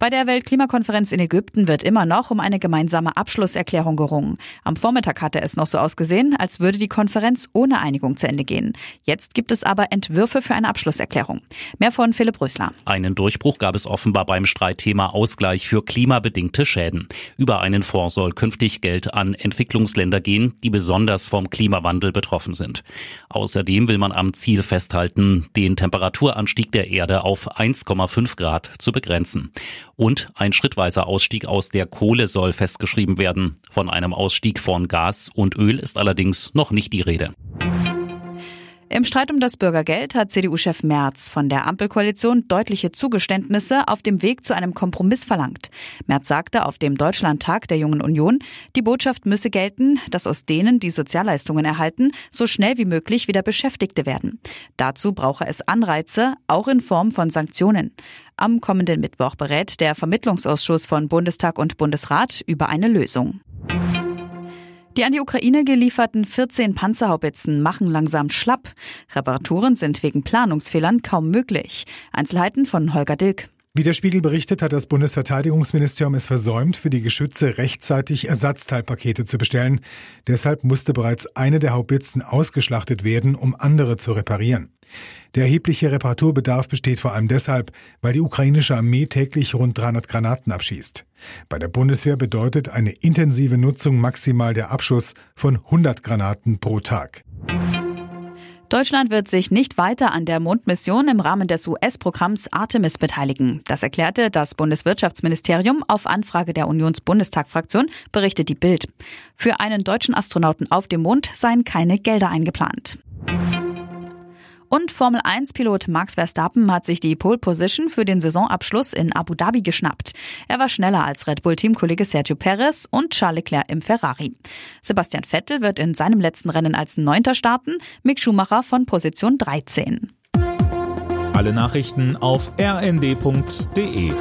Bei der Weltklimakonferenz in Ägypten wird immer noch um eine gemeinsame Abschlusserklärung gerungen. Am Vormittag hatte es noch so ausgesehen, als würde die Konferenz ohne Einigung zu Ende gehen. Jetzt gibt es aber Entwürfe für eine Abschlusserklärung. Mehr von Philipp Rösler. Einen Durchbruch gab es offenbar beim Streitthema Ausgleich für klimabedingte Schäden. Über einen Fonds soll künftig Geld an Entwicklungsländer gehen, die besonders vom Klimawandel betroffen sind. Außerdem will man am Ziel festhalten, den Temperaturanstieg der Erde auf 1,5 Grad zu begrenzen. Und ein schrittweiser Ausstieg aus der Kohle soll festgeschrieben werden. Von einem Ausstieg von Gas und Öl ist allerdings noch nicht die Rede. Im Streit um das Bürgergeld hat CDU-Chef Merz von der Ampelkoalition deutliche Zugeständnisse auf dem Weg zu einem Kompromiss verlangt. Merz sagte auf dem Deutschlandtag der Jungen Union, die Botschaft müsse gelten, dass aus denen, die Sozialleistungen erhalten, so schnell wie möglich wieder Beschäftigte werden. Dazu brauche es Anreize, auch in Form von Sanktionen. Am kommenden Mittwoch berät der Vermittlungsausschuss von Bundestag und Bundesrat über eine Lösung. Die an die Ukraine gelieferten 14 Panzerhaubitzen machen langsam schlapp. Reparaturen sind wegen Planungsfehlern kaum möglich. Einzelheiten von Holger Dilk. Wie der Spiegel berichtet, hat das Bundesverteidigungsministerium es versäumt, für die Geschütze rechtzeitig Ersatzteilpakete zu bestellen. Deshalb musste bereits eine der Haubitzen ausgeschlachtet werden, um andere zu reparieren. Der erhebliche Reparaturbedarf besteht vor allem deshalb, weil die ukrainische Armee täglich rund 300 Granaten abschießt. Bei der Bundeswehr bedeutet eine intensive Nutzung maximal der Abschuss von 100 Granaten pro Tag. Deutschland wird sich nicht weiter an der Mondmission im Rahmen des US-Programms Artemis beteiligen. Das erklärte das Bundeswirtschaftsministerium auf Anfrage der Unionsbundestagfraktion, berichtet die Bild. Für einen deutschen Astronauten auf dem Mond seien keine Gelder eingeplant. Und Formel 1-Pilot Max Verstappen hat sich die Pole Position für den Saisonabschluss in Abu Dhabi geschnappt. Er war schneller als Red Bull-Teamkollege Sergio Perez und Charles Leclerc im Ferrari. Sebastian Vettel wird in seinem letzten Rennen als Neunter starten, Mick Schumacher von Position 13. Alle Nachrichten auf rnd.de